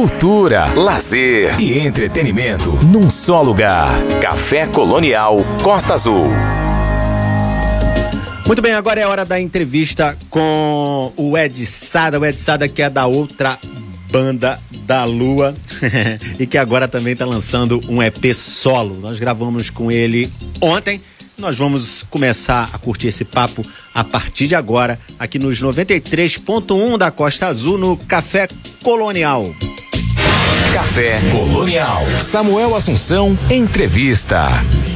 cultura, lazer e entretenimento num só lugar. Café Colonial Costa Azul. Muito bem, agora é hora da entrevista com o Ed Sada, o Ed Sada que é da outra banda da Lua e que agora também está lançando um EP solo. Nós gravamos com ele ontem. Nós vamos começar a curtir esse papo a partir de agora, aqui nos 93.1 da Costa Azul, no Café Colonial. Café Colonial. Samuel Assunção, entrevista.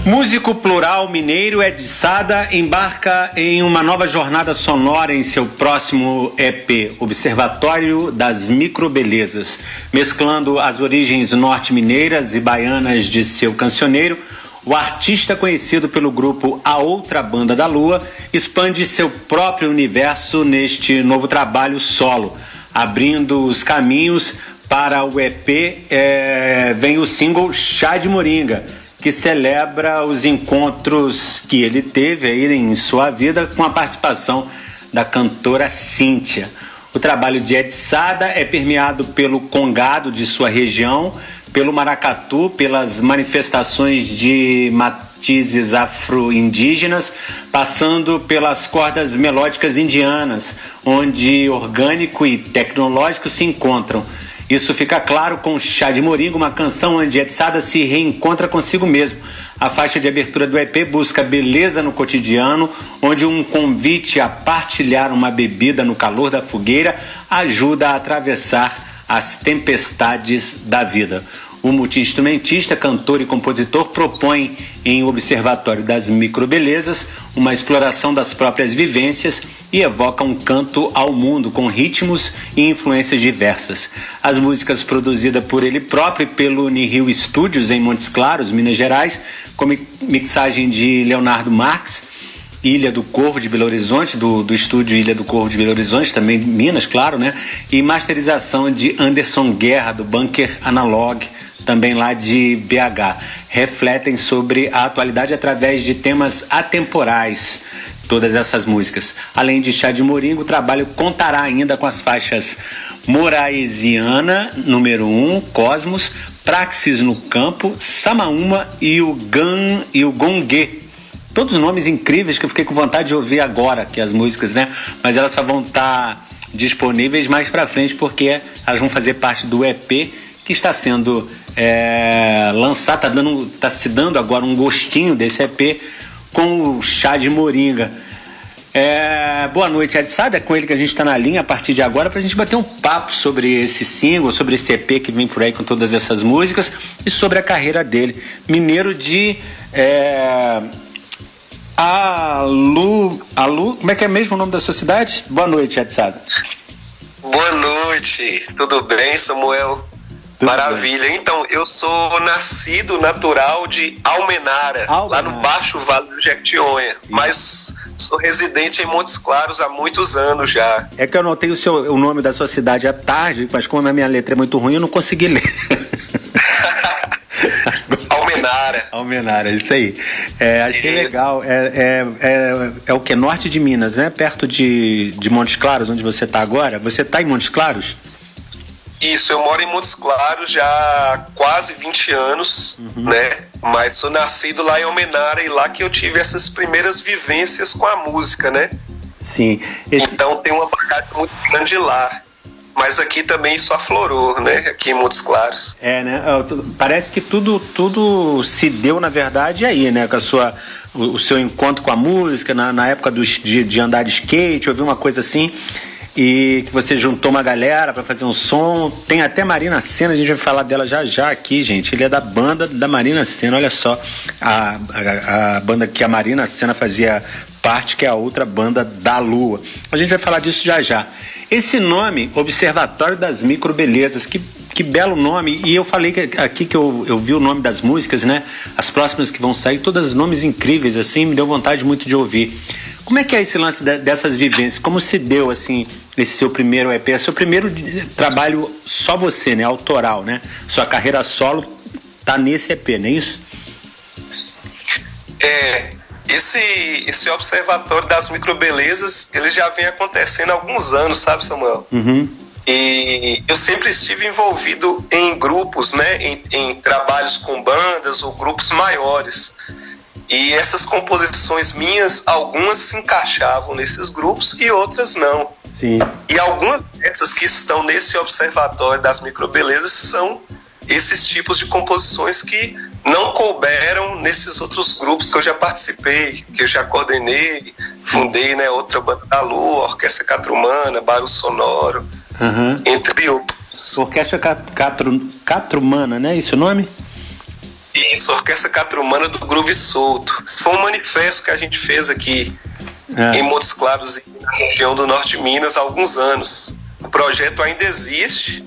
Músico plural mineiro Ed Sada embarca em uma nova jornada sonora em seu próximo EP, Observatório das Microbelezas, mesclando as origens norte-mineiras e baianas de seu cancioneiro. O artista conhecido pelo grupo A Outra Banda da Lua expande seu próprio universo neste novo trabalho solo, abrindo os caminhos para o EP é, vem o single Chá de Moringa, que celebra os encontros que ele teve aí em sua vida com a participação da cantora Cíntia. O trabalho de Ed Sada é permeado pelo congado de sua região, pelo maracatu, pelas manifestações de matizes afro-indígenas, passando pelas cordas melódicas indianas, onde orgânico e tecnológico se encontram. Isso fica claro com Chá de Moringa, uma canção onde Etsada se reencontra consigo mesmo. A faixa de abertura do EP busca beleza no cotidiano, onde um convite a partilhar uma bebida no calor da fogueira ajuda a atravessar as tempestades da vida. O multiinstrumentista, cantor e compositor propõe em Observatório das Microbelezas uma exploração das próprias vivências e evoca um canto ao mundo com ritmos e influências diversas. As músicas produzidas por ele próprio e pelo Nihil Studios em Montes Claros, Minas Gerais, com mixagem de Leonardo Marques, Ilha do Corvo de Belo Horizonte, do, do estúdio Ilha do Corvo de Belo Horizonte, também Minas, claro, né? E masterização de Anderson Guerra, do Bunker Analog, também lá de BH, refletem sobre a atualidade através de temas atemporais. Todas essas músicas. Além de Chá de Moringo, o trabalho contará ainda com as faixas Moraesiana, número 1, um, Cosmos, Praxis no Campo, Samaúma e o Gan e o Gongue. Todos nomes incríveis que eu fiquei com vontade de ouvir agora, que as músicas, né? Mas elas só vão estar disponíveis mais para frente porque elas vão fazer parte do EP que está sendo é, lançar, tá, dando, tá se dando agora um gostinho desse EP com o chá de moringa. É, boa noite, Ed Sada, é com ele que a gente está na linha a partir de agora para a gente bater um papo sobre esse single, sobre esse EP que vem por aí com todas essas músicas e sobre a carreira dele. Mineiro de. É, Alu, Alu, como é que é mesmo o nome da sua cidade? Boa noite, Ed Sada. Boa noite, tudo bem, Samuel? Maravilha. Então, eu sou nascido natural de Almenara, Almenara. lá no Baixo Vale do Jequitinhonha, mas sou residente em Montes Claros há muitos anos já. É que eu notei o, seu, o nome da sua cidade à tarde, mas como a minha letra é muito ruim, eu não consegui ler. Almenara. Almenara, isso aí. É, achei isso. legal. É, é, é, é, o que? Norte de Minas, né? Perto de, de Montes Claros, onde você está agora. Você está em Montes Claros? Isso, eu moro em Montes Claros já há quase 20 anos, uhum. né? Mas sou nascido lá em Almenara e lá que eu tive essas primeiras vivências com a música, né? Sim. Esse... Então tem uma bagagem muito grande lá. Mas aqui também isso aflorou, né? Aqui em Montes Claros. É, né? Parece que tudo, tudo se deu, na verdade, aí, né? Com a sua, o, o seu encontro com a música, na, na época do, de, de andar de skate, ouvi uma coisa assim e que você juntou uma galera para fazer um som. Tem até Marina Senna, a gente vai falar dela já já aqui, gente. Ele é da banda da Marina Senna, olha só, a, a, a banda que a Marina Senna fazia parte, que é a outra banda da Lua. A gente vai falar disso já já. Esse nome, Observatório das Microbelezas, que, que belo nome. E eu falei que, aqui que eu, eu vi o nome das músicas, né? As próximas que vão sair, todas nomes incríveis, assim, me deu vontade muito de ouvir. Como é que é esse lance dessas vivências? Como se deu, assim, esse seu primeiro EP? É seu primeiro trabalho só você, né? Autoral, né? Sua carreira solo tá nesse EP, não é isso? É, esse, esse observatório das microbelezas, ele já vem acontecendo há alguns anos, sabe, Samuel? Uhum. E eu sempre estive envolvido em grupos, né, em, em trabalhos com bandas ou grupos maiores. E essas composições minhas, algumas se encaixavam nesses grupos e outras não. Sim. E algumas dessas que estão nesse observatório das microbelezas são esses tipos de composições que não couberam nesses outros grupos que eu já participei, que eu já coordenei, fundei né, outra banda da Lua, Orquestra Catrumana, Barulho Sonoro, uhum. entre outros. Orquestra Catrumana, né? Esse o nome? Isso, Orquestra Catrumana do Groove Solto. Isso foi um manifesto que a gente fez aqui é. em Montes Claros, na região do norte de Minas, há alguns anos. O projeto ainda existe,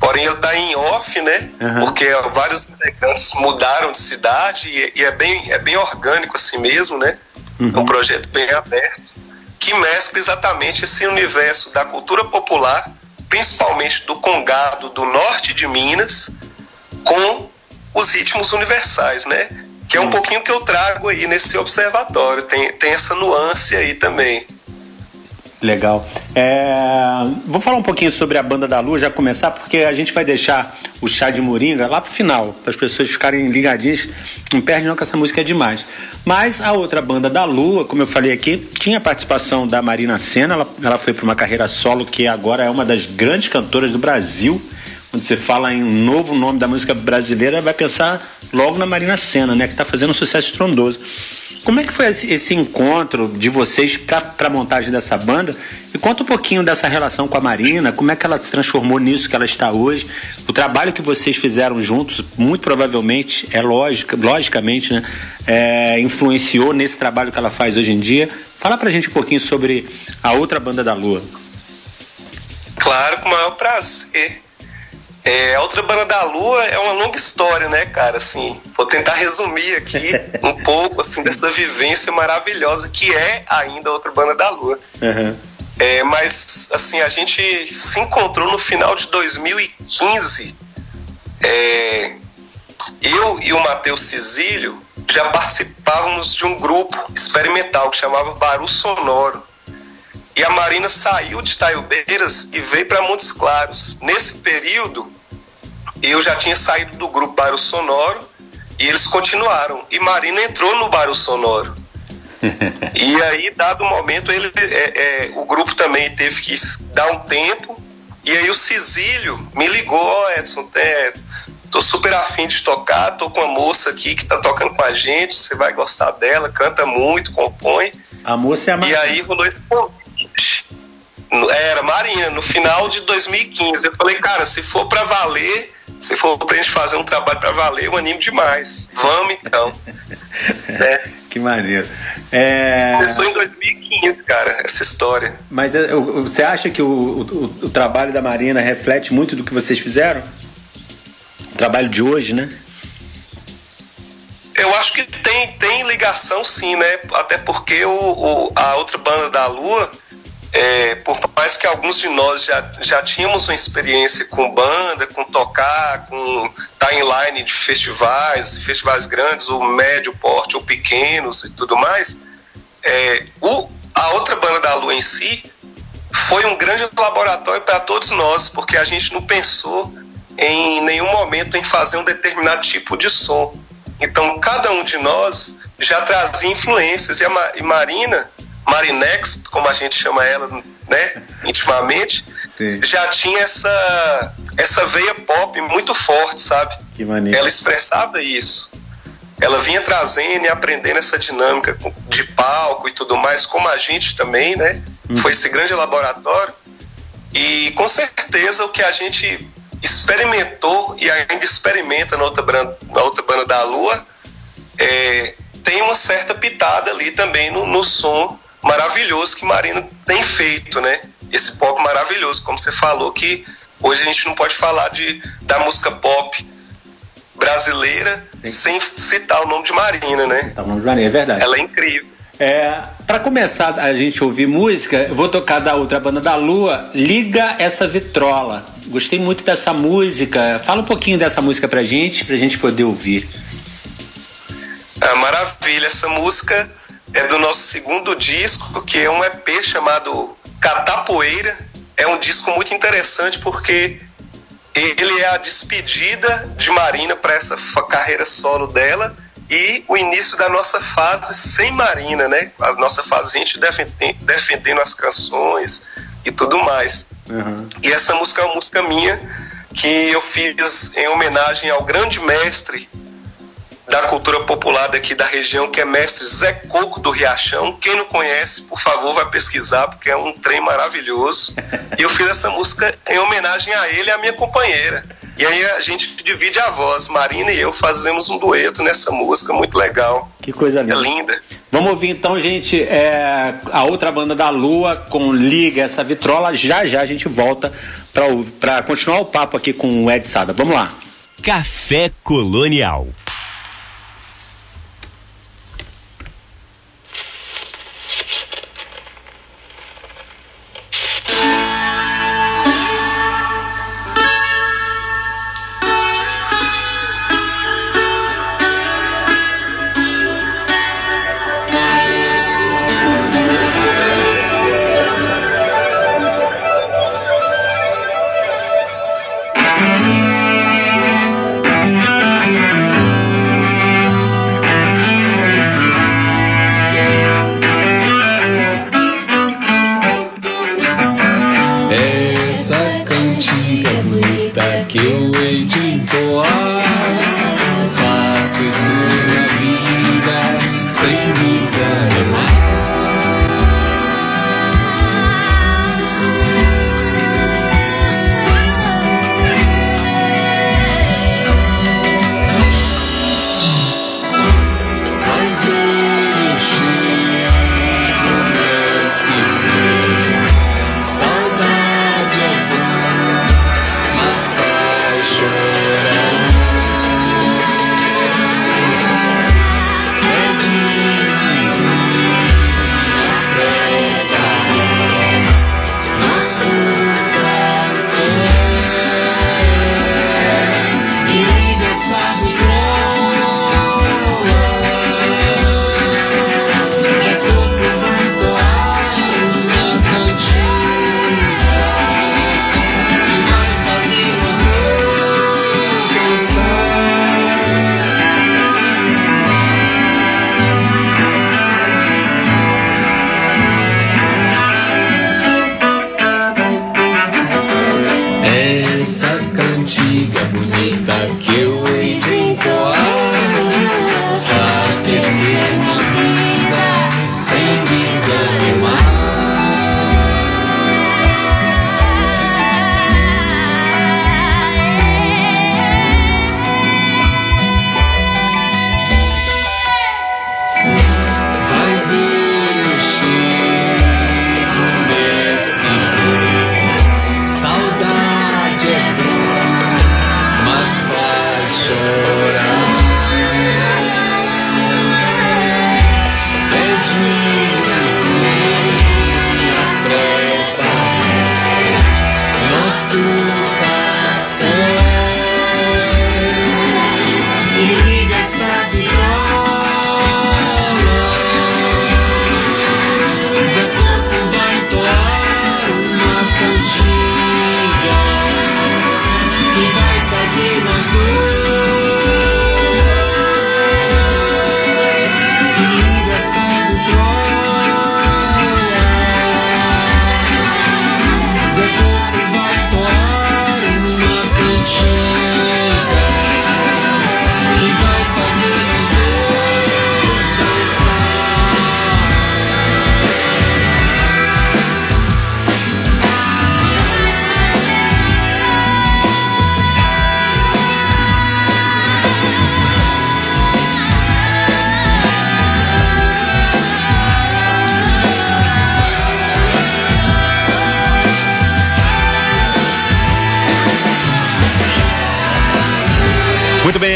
Porém, ele está em off, né? Uhum. Porque vários integrantes mudaram de cidade e, e, é, bem, é bem orgânico assim mesmo, né? Uhum. É um projeto bem aberto que mescla exatamente esse universo da cultura popular, principalmente do congado do norte de Minas, com os ritmos universais, né? Que é um pouquinho que eu trago aí nesse observatório. Tem, tem essa nuance aí também. Legal. É, vou falar um pouquinho sobre a banda da Lua, já começar, porque a gente vai deixar o chá de moringa lá pro final, para as pessoas ficarem ligadinhas. Não perde não que essa música é demais. Mas a outra banda da Lua, como eu falei aqui, tinha participação da Marina Senna, ela, ela foi para uma carreira solo que agora é uma das grandes cantoras do Brasil. Quando você fala em um novo nome da música brasileira, vai pensar logo na Marina Senna, né, que está fazendo um sucesso estrondoso. Como é que foi esse, encontro de vocês para a montagem dessa banda? E conta um pouquinho dessa relação com a Marina, como é que ela se transformou nisso que ela está hoje. O trabalho que vocês fizeram juntos, muito provavelmente, é lógico, logicamente, né, é, influenciou nesse trabalho que ela faz hoje em dia. Fala pra gente um pouquinho sobre a outra banda da Lua. Claro, com o maior prazer. É, a outra banda da Lua é uma longa história, né, cara? Assim, vou tentar resumir aqui um pouco assim dessa vivência maravilhosa que é ainda a outra banda da Lua. Uhum. É, mas assim a gente se encontrou no final de 2015. É, eu e o Matheus Cisílio já participávamos de um grupo experimental que chamava Barulho Sonoro. E a Marina saiu de Taiobeiras e veio para Montes Claros. Nesse período, eu já tinha saído do grupo Barulho Sonoro e eles continuaram. E Marina entrou no Barulho Sonoro. e aí, dado o momento, ele, é, é, o grupo também teve que dar um tempo. E aí o Cisílio me ligou, ó oh, Edson, é, tô super afim de tocar, tô com uma moça aqui que tá tocando com a gente, você vai gostar dela, canta muito, compõe. A moça é a Marina. E aí rolou esse convite. Era Marina, no final de 2015. Eu falei, cara, se for para valer, se for pra gente fazer um trabalho para valer, eu animo demais. Vamos então. é. Que maneiro. É... Começou em 2015, cara, essa história. Mas é, você acha que o, o, o, trabalho da Marina reflete muito do que vocês fizeram? O trabalho de hoje, né? Eu acho que tem, tem ligação sim, né? Até porque o, o a outra banda da Lua é, por mais que alguns de nós já, já tínhamos uma experiência com banda, com tocar, com timeline de festivais, festivais grandes, ou médio porte, ou pequenos e tudo mais, é, o, a outra banda da Lua em si foi um grande laboratório para todos nós, porque a gente não pensou em nenhum momento em fazer um determinado tipo de som. Então, cada um de nós já trazia influências, e a e Marina Marinex, como a gente chama ela, né, intimamente, Sim. já tinha essa essa veia pop muito forte, sabe? Que maneiro. Ela expressava isso. Ela vinha trazendo e aprendendo essa dinâmica de palco e tudo mais, como a gente também, né? Hum. Foi esse grande laboratório. E com certeza o que a gente experimentou e ainda experimenta na outra banda, na outra banda da Lua é, tem uma certa pitada ali também no, no som maravilhoso que Marina tem feito, né? Esse pop maravilhoso, como você falou, que hoje a gente não pode falar de, da música pop brasileira Sim. sem citar o nome de Marina, né? o nome de Marina, é verdade. Ela é incrível. É, para começar a gente ouvir música, eu vou tocar da outra banda da Lua, Liga essa Vitrola. Gostei muito dessa música. Fala um pouquinho dessa música pra gente, pra gente poder ouvir. Ah, maravilha, essa música é do nosso segundo disco, que é um EP chamado Catapoeira. é um disco muito interessante porque ele é a despedida de Marina para essa carreira solo dela e o início da nossa fase sem Marina, né? A nossa fase a gente defendendo, as canções e tudo mais. Uhum. E essa música é uma música minha que eu fiz em homenagem ao grande mestre da cultura popular daqui da região, que é mestre Zé Coco do Riachão. Quem não conhece, por favor, vai pesquisar, porque é um trem maravilhoso. E eu fiz essa música em homenagem a ele e a minha companheira. E aí a gente divide a voz, Marina e eu fazemos um dueto nessa música, muito legal. Que coisa linda. É linda. Vamos ouvir então, gente, é, a outra banda da Lua com Liga essa vitrola. Já já a gente volta para continuar o papo aqui com o Ed Sada. Vamos lá. Café Colonial.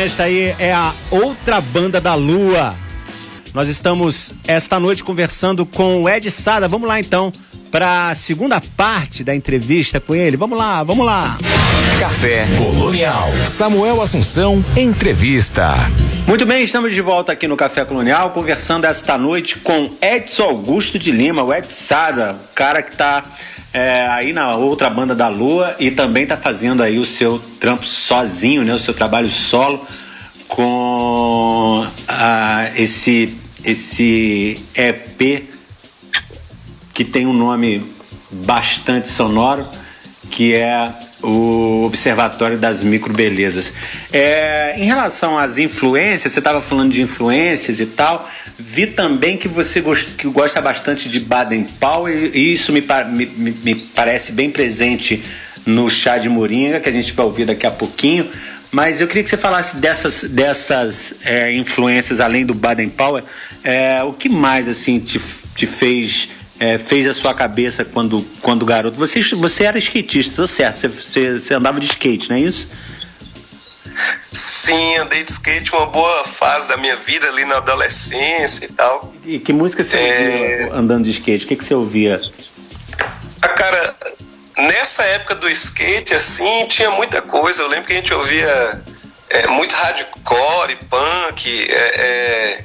Esta aí é a outra banda da Lua. Nós estamos esta noite conversando com o Ed Sada. Vamos lá então para a segunda parte da entrevista com ele. Vamos lá, vamos lá. Café Colonial. Samuel Assunção, entrevista. Muito bem, estamos de volta aqui no Café Colonial, conversando esta noite com Edson Augusto de Lima, o Ed Sada, o cara que está é, aí na outra banda da Lua e também tá fazendo aí o seu trampo sozinho, né? O seu trabalho solo com ah, esse, esse EP que tem um nome bastante sonoro, que é o Observatório das Microbelezas. É, em relação às influências, você estava falando de influências e tal, vi também que você gosta, que gosta bastante de Baden Powell e isso me, me, me parece bem presente no Chá de Moringa, que a gente vai ouvir daqui a pouquinho. Mas eu queria que você falasse dessas, dessas é, influências além do Baden Powell. É, o que mais assim te, te fez é, fez a sua cabeça quando, quando garoto? Você, você era skatista, tô certo? Você, você, você andava de skate, não é isso? Sim, andei de skate uma boa fase da minha vida ali na adolescência e tal. E que música você é... ouvia andando de skate? O que, que você ouvia? A ah, cara, nessa época do skate, assim, tinha muita coisa. Eu lembro que a gente ouvia é, muito hardcore, punk, é,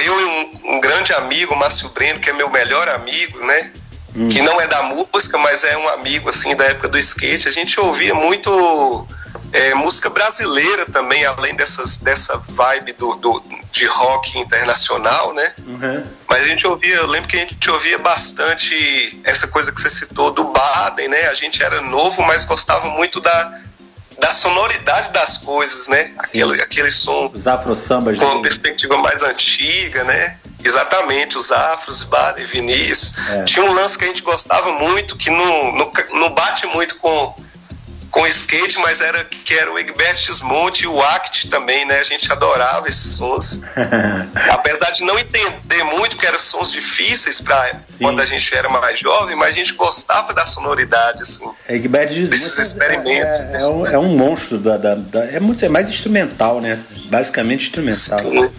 eu e um, um, grande amigo, Márcio Breno, que é meu melhor amigo, né? Hum. Que não é da música, mas é um amigo, assim, da época do skate. A gente ouvia muito é, música brasileira também, além dessas, dessa vibe do, do de rock internacional, né? Uhum. Mas a gente ouvia, eu lembro que a gente ouvia bastante essa coisa que você citou do Baden, né? A gente era novo, mas gostava muito da da sonoridade das coisas, né? Aquele, aquele som. Os afro-sambas. Com uma perspectiva mais antiga, né? Exatamente, os afros, Bada e Vinícius. É. Tinha um lance que a gente gostava muito, que não, não, não bate muito com com skate, mas era que era o Egbert Monte e o Act também, né? A gente adorava esses sons. Apesar de não entender muito que eram sons difíceis para quando a gente era mais jovem, mas a gente gostava da sonoridade, assim. Egbert desses experimentos. É, é, é, um, é um monstro da, da, da, é muito é mais instrumental, né? Basicamente instrumental. Sim.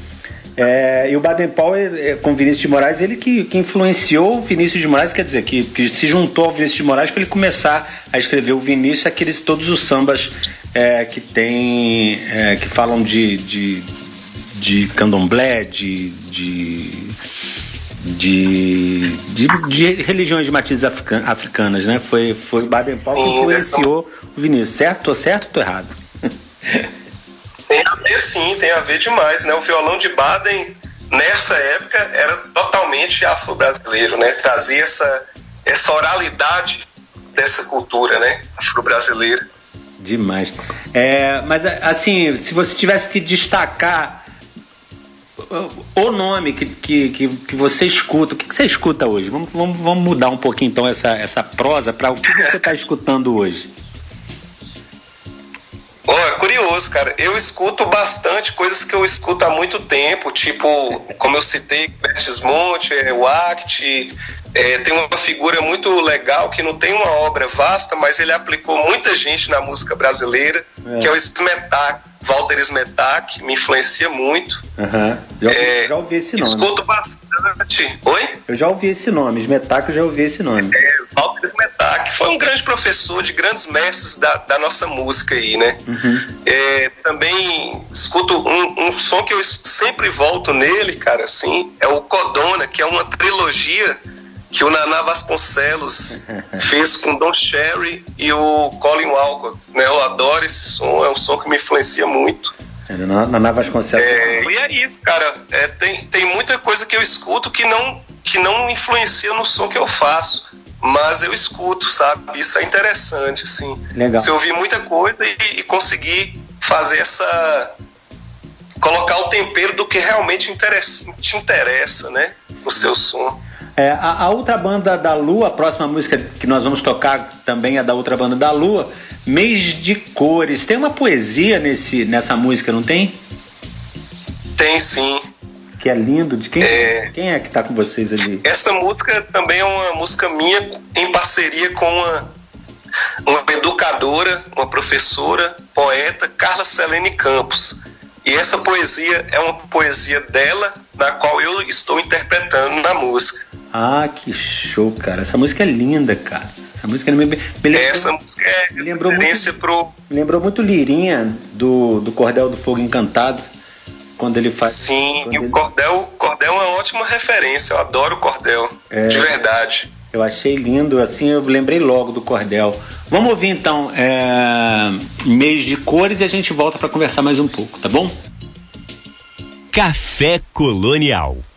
É, e o Baden Powell, é, com Vinícius de Moraes, ele que, que influenciou o Vinícius de Moraes, quer dizer, que, que se juntou ao Vinícius de Moraes para ele começar a escrever o Vinícius, aqueles todos os sambas é, que tem, é, que falam de, de, de candomblé, de, de, de, de, de religiões de matizes africanas, né? Foi, foi o Baden Powell que influenciou o Vinícius, certo? Tô certo ou tô errado? Tem a ver sim, tem a ver demais, né? O violão de Baden nessa época era totalmente afro-brasileiro, né? Trazia essa, essa oralidade dessa cultura, né? Afro-brasileira. Demais. É, mas assim, se você tivesse que destacar o nome que, que, que, que você escuta, o que, que você escuta hoje? Vamos, vamos, vamos mudar um pouquinho então essa, essa prosa para o que você está escutando hoje. Curioso, cara. Eu escuto bastante coisas que eu escuto há muito tempo, tipo, como eu citei, Bertismonte, é, o Act, é, tem uma figura muito legal que não tem uma obra vasta, mas ele aplicou muita gente na música brasileira, é. que é o Smetak Walter Smetak, me influencia muito. Uhum. Já, é, já ouvi esse nome. Escuto bastante. Oi? Eu já ouvi esse nome, Smetak eu já ouvi esse nome. É, Walter Smetak foi um grande professor de grandes mestres da, da nossa música aí, né? Uhum. É, também escuto um, um som que eu sempre volto nele, cara, assim, é o Codona, que é uma trilogia que o Naná Vasconcelos fez com Don Cherry e o Colin Walcott. Né? Eu adoro esse som, é um som que me influencia muito. É, Naná Vasconcelos. É, e é isso, cara. É, tem, tem muita coisa que eu escuto que não, que não influencia no som que eu faço. Mas eu escuto, sabe? Isso é interessante, assim. Legal. Se ouvir muita coisa e, e conseguir fazer essa colocar o tempero do que realmente interessa, te interessa, né? No seu som. É, a, a, outra banda da Lua, a próxima música que nós vamos tocar também é da outra banda da Lua, Mês de Cores. Tem uma poesia nesse, nessa música, não tem? Tem sim. Que é lindo. De quem é, quem é que tá com vocês ali? Essa música também é uma música minha em parceria com uma, uma educadora, uma professora, poeta, Carla Selene Campos. E essa poesia é uma poesia dela, na qual eu estou interpretando na música. Ah, que show, cara. Essa música é linda, cara. Essa música me, me lembrou, Essa música é me lembrou muito, pro... Me lembrou muito Lirinha do, do Cordel do Fogo Encantado. Quando ele faz. Sim, e ele... o Cordel, Cordel é uma ótima referência. Eu adoro o Cordel. É... De verdade. Eu achei lindo, assim, eu lembrei logo do cordel. Vamos ouvir então é, mês de cores e a gente volta para conversar mais um pouco, tá bom? Café Colonial. Colonial.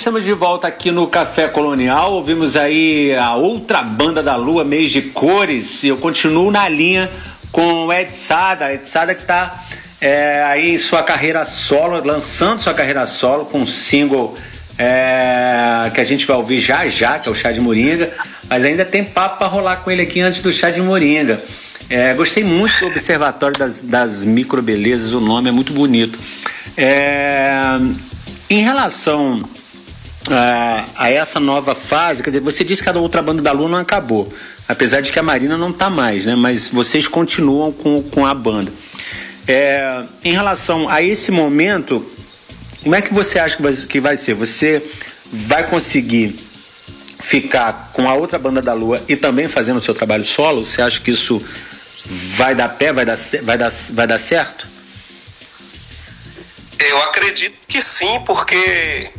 Estamos de volta aqui no Café Colonial. Ouvimos aí a outra banda da Lua, Mês de Cores. E eu continuo na linha com o Ed Sada. Ed Sada que está é, aí em sua carreira solo, lançando sua carreira solo com um single é, que a gente vai ouvir já já, que é o Chá de Moringa. mas ainda tem papo para rolar com ele aqui antes do chá de moringa. É, gostei muito do Observatório das, das Microbelezas, o nome é muito bonito. É, em relação a, a, essa nova fase, quer dizer, você disse que a outra banda da Lua não acabou, apesar de que a Marina não está mais, né? Mas vocês continuam com, com a banda. É, em relação a esse momento, como é que você acha que vai, que vai ser? Você vai conseguir ficar com a outra banda da Lua e também fazendo o seu trabalho solo? Você acha que isso vai dar pé, vai dar, vai dar, vai dar certo? Eu acredito que sim, porque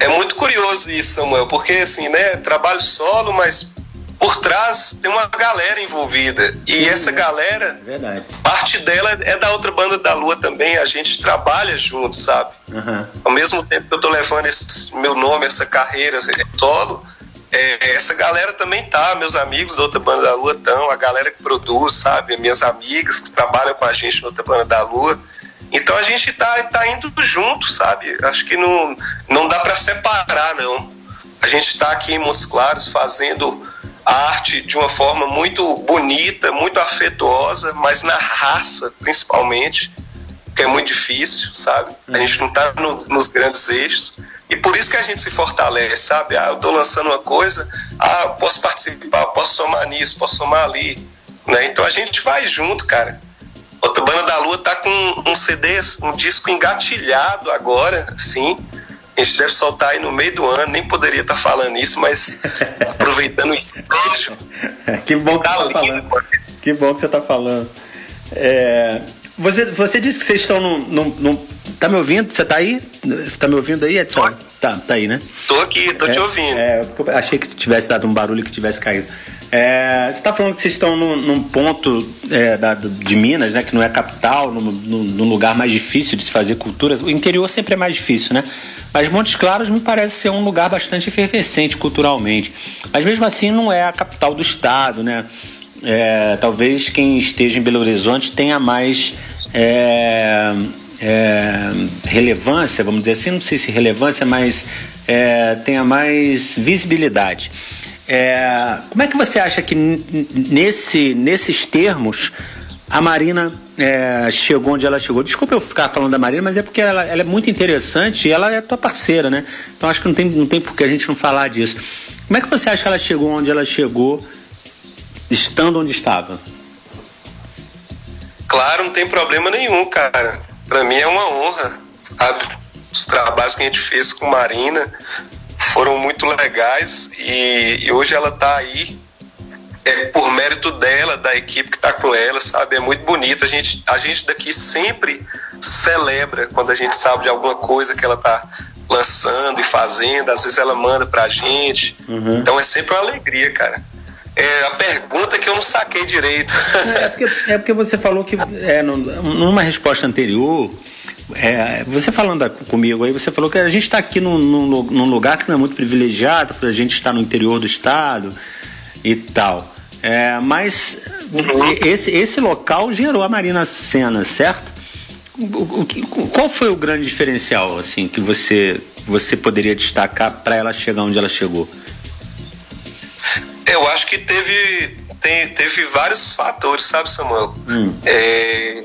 é muito curioso isso, Samuel, porque assim, né, trabalho solo, mas por trás tem uma galera envolvida. E Sim, essa galera, verdade. parte dela é da outra banda da Lua também. A gente trabalha junto, sabe? Uhum. Ao mesmo tempo que eu tô levando esse meu nome, essa carreira solo, é, essa galera também tá. Meus amigos da outra banda da Lua estão, a galera que produz, sabe? Minhas amigas que trabalham com a gente na outra banda da Lua. Então a gente tá, tá indo junto, sabe? Acho que não, não dá para separar, não. A gente está aqui em Montes Claros fazendo arte de uma forma muito bonita, muito afetuosa, mas na raça, principalmente, que é muito difícil, sabe? A gente não está no, nos grandes eixos. E por isso que a gente se fortalece, sabe? Ah, eu estou lançando uma coisa, ah, posso participar, posso somar nisso, posso somar ali. Né? Então a gente vai junto, cara. Outra Banda da Lua tá com um CD, um disco engatilhado agora, sim a gente deve soltar aí no meio do ano, nem poderia estar tá falando isso, mas aproveitando o estágio. que bom que, tá você tá falando. que bom que você está falando. É, você, você disse que vocês estão no, no, Tá me ouvindo? Você tá aí? Você tá me ouvindo aí, Edson? Tá, tá aí, né? Tô aqui, tô é, te ouvindo. É, achei que tivesse dado um barulho que tivesse caído. É, você está falando que vocês estão num, num ponto é, da, de Minas, né, que não é capital, num, num, lugar mais difícil de se fazer cultura. O interior sempre é mais difícil, né? Mas Montes Claros me parece ser um lugar bastante efervescente culturalmente. Mas mesmo assim não é a capital do estado, né? É, talvez quem esteja em Belo Horizonte tenha mais é, é, relevância, vamos dizer assim, não sei se relevância, mas é, tenha mais visibilidade. É, como é que você acha que nesse, nesses termos a Marina é, chegou onde ela chegou? Desculpa eu ficar falando da Marina, mas é porque ela, ela, é muito interessante e ela é tua parceira, né? Então acho que não tem, não tem por que a gente não falar disso. Como é que você acha que ela chegou onde ela chegou, estando onde estava? Claro, não tem problema nenhum, cara. Para mim é uma honra, sabe? Os trabalhos que a gente fez com Marina, foram muito legais e, e hoje ela está aí é, por mérito dela, da equipe que está com ela, sabe? É muito bonito. A gente, a gente daqui sempre celebra quando a gente sabe de alguma coisa que ela está lançando e fazendo. Às vezes ela manda pra gente. Uhum. Então é sempre uma alegria, cara. É a pergunta que eu não saquei direito. É porque, é porque você falou que é, numa resposta anterior é, você falando comigo aí, você falou que a gente está aqui num, num, num, lugar que não é muito privilegiado, para a gente estar no interior do estado e tal. É, mas uhum. esse, esse local gerou a Marina Senna, certo? O, o, qual foi o grande diferencial assim que você, você poderia destacar para ela chegar onde ela chegou? Eu acho que teve, tem, teve vários fatores, sabe, Samuel? Hum. É,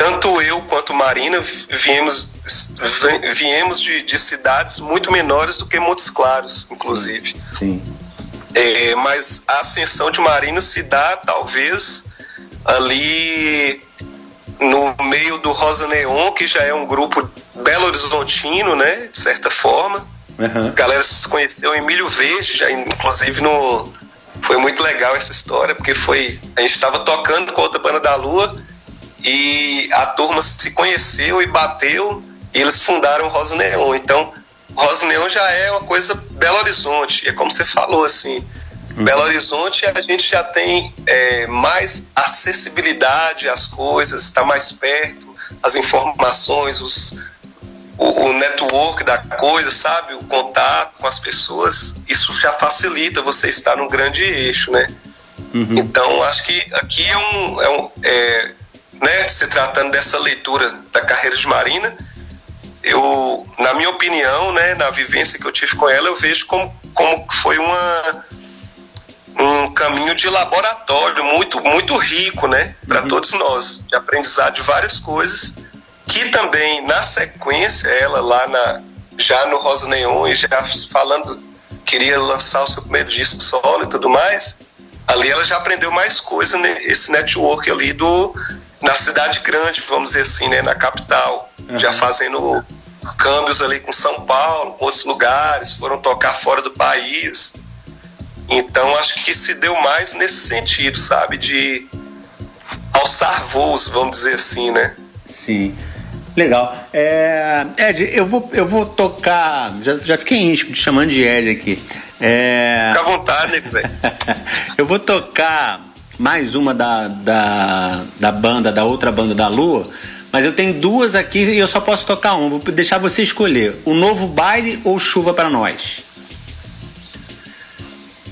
tanto eu quanto Marina viemos, viemos de, de cidades muito menores do que Montes Claros, inclusive. Sim. É, mas a ascensão de Marina se dá talvez ali no meio do Rosa Neon, que já é um grupo belo horizontino, né, de certa forma. Uhum. A galera se conheceu em Milho Verde, já, inclusive no foi muito legal essa história, porque foi a gente estava tocando com outra banda da Lua e a turma se conheceu e bateu e eles fundaram o Rosa Neon. Então, Rosa Neon já é uma coisa Belo Horizonte, é como você falou assim, uhum. Belo Horizonte a gente já tem é, mais acessibilidade às coisas, está mais perto, as informações, os, o, o, network da coisa, sabe? O contato com as pessoas, isso já facilita você estar num grande eixo, né? Uhum. Então, acho que aqui é um, é um é, né, se tratando dessa leitura da carreira de Marina, eu, na minha opinião, né, na vivência que eu tive com ela, eu vejo como como foi uma um caminho de laboratório muito muito rico, né, para uhum. todos nós, de aprendizado de várias coisas que também na sequência ela lá na já no Rosa Neon e já falando queria lançar o seu primeiro disco solo e tudo mais, ali ela já aprendeu mais coisa nesse né, network ali do na cidade grande, vamos dizer assim, né, na capital, uhum. já fazendo câmbios ali com São Paulo, com outros lugares, foram tocar fora do país. Então acho que se deu mais nesse sentido, sabe, de alçar voos, vamos dizer assim, né? Sim. Legal. É, Ed, eu vou, eu vou tocar. Já, já fiquei íntimo te chamando de Ed aqui. É... Fica à vontade, velho. eu vou tocar mais uma da, da, da banda, da outra banda da Lua, mas eu tenho duas aqui e eu só posso tocar uma. Vou deixar você escolher: o novo baile ou chuva para nós?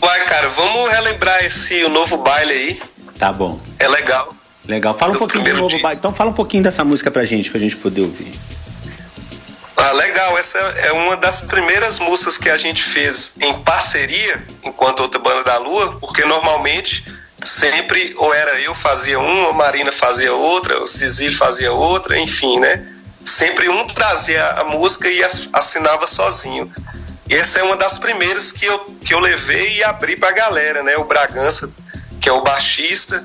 Uai, cara, vamos relembrar esse o novo baile aí. Tá bom. É legal. Legal. Fala um pouquinho do novo disco. baile. Então fala um pouquinho dessa música pra gente, pra gente poder ouvir. Ah, legal. Essa é uma das primeiras músicas que a gente fez em parceria, enquanto outra banda da Lua, porque normalmente sempre ou era eu fazia uma, a Marina fazia outra, o Cizil fazia outra, enfim, né? Sempre um trazia a música e assinava sozinho. E essa é uma das primeiras que eu, que eu levei e abri pra galera, né? O Bragança, que é o baixista,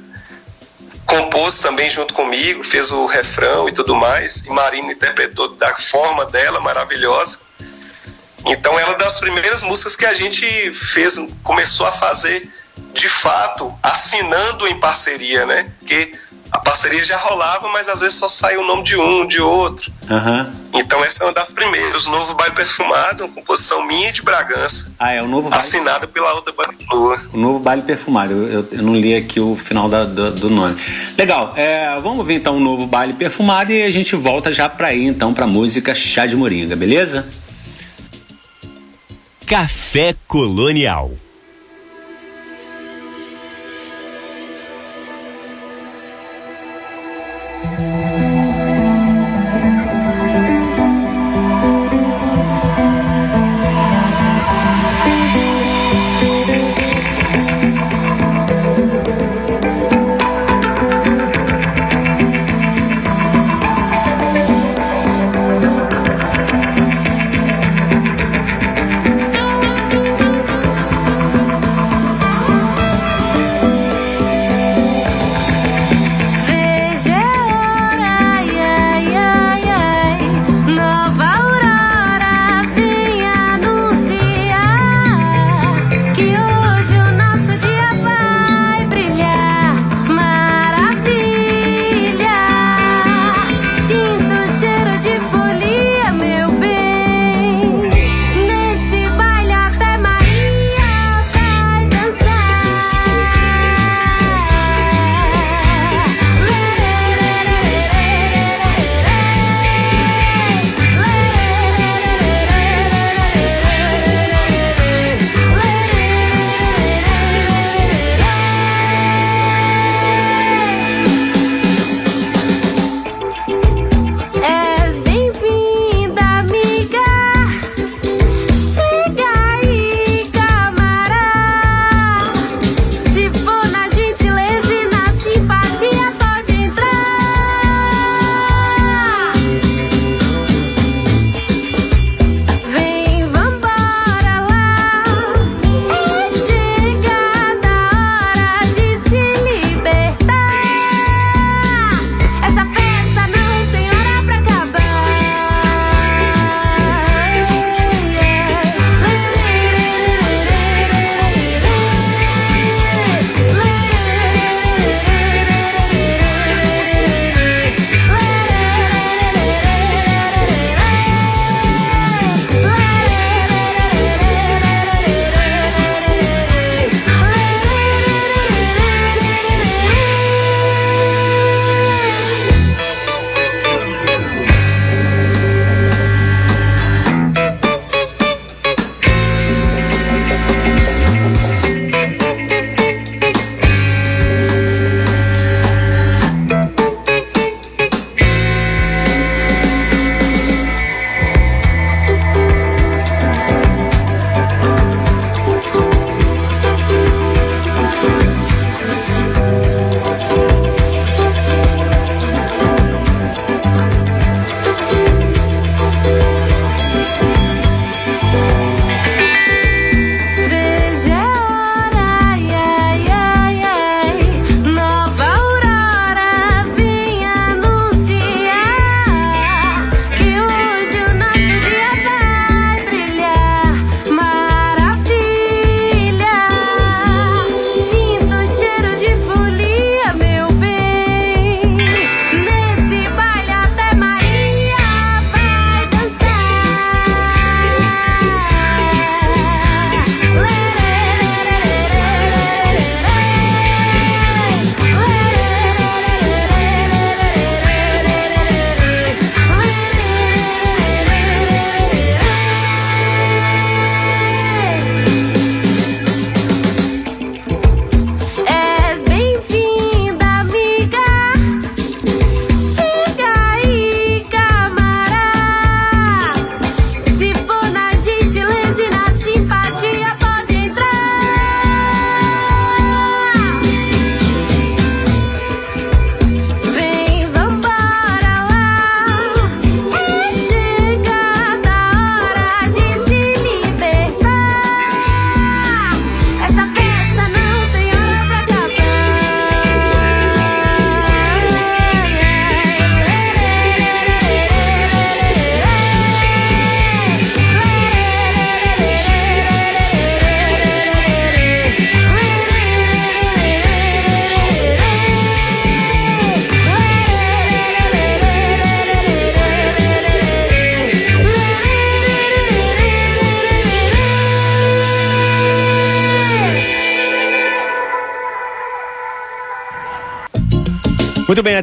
compôs também junto comigo, fez o refrão e tudo mais, e Marina interpretou da forma dela, maravilhosa. Então, ela é das primeiras músicas que a gente fez, começou a fazer de fato, assinando em parceria, né? Porque a parceria já rolava, mas às vezes só saiu o nome de um, de outro. Uhum. Então essa é uma das primeiras. O Novo Baile Perfumado, uma composição minha de Bragança. Ah, é o Novo Baile... Assinado pela outra banda Lua. O Novo Baile Perfumado. Eu, eu, eu, não li aqui o final da, do, do, nome. Legal. É, vamos ver então o Novo Baile Perfumado e a gente volta já para ir então para música Chá de Moringa, beleza? Café Colonial.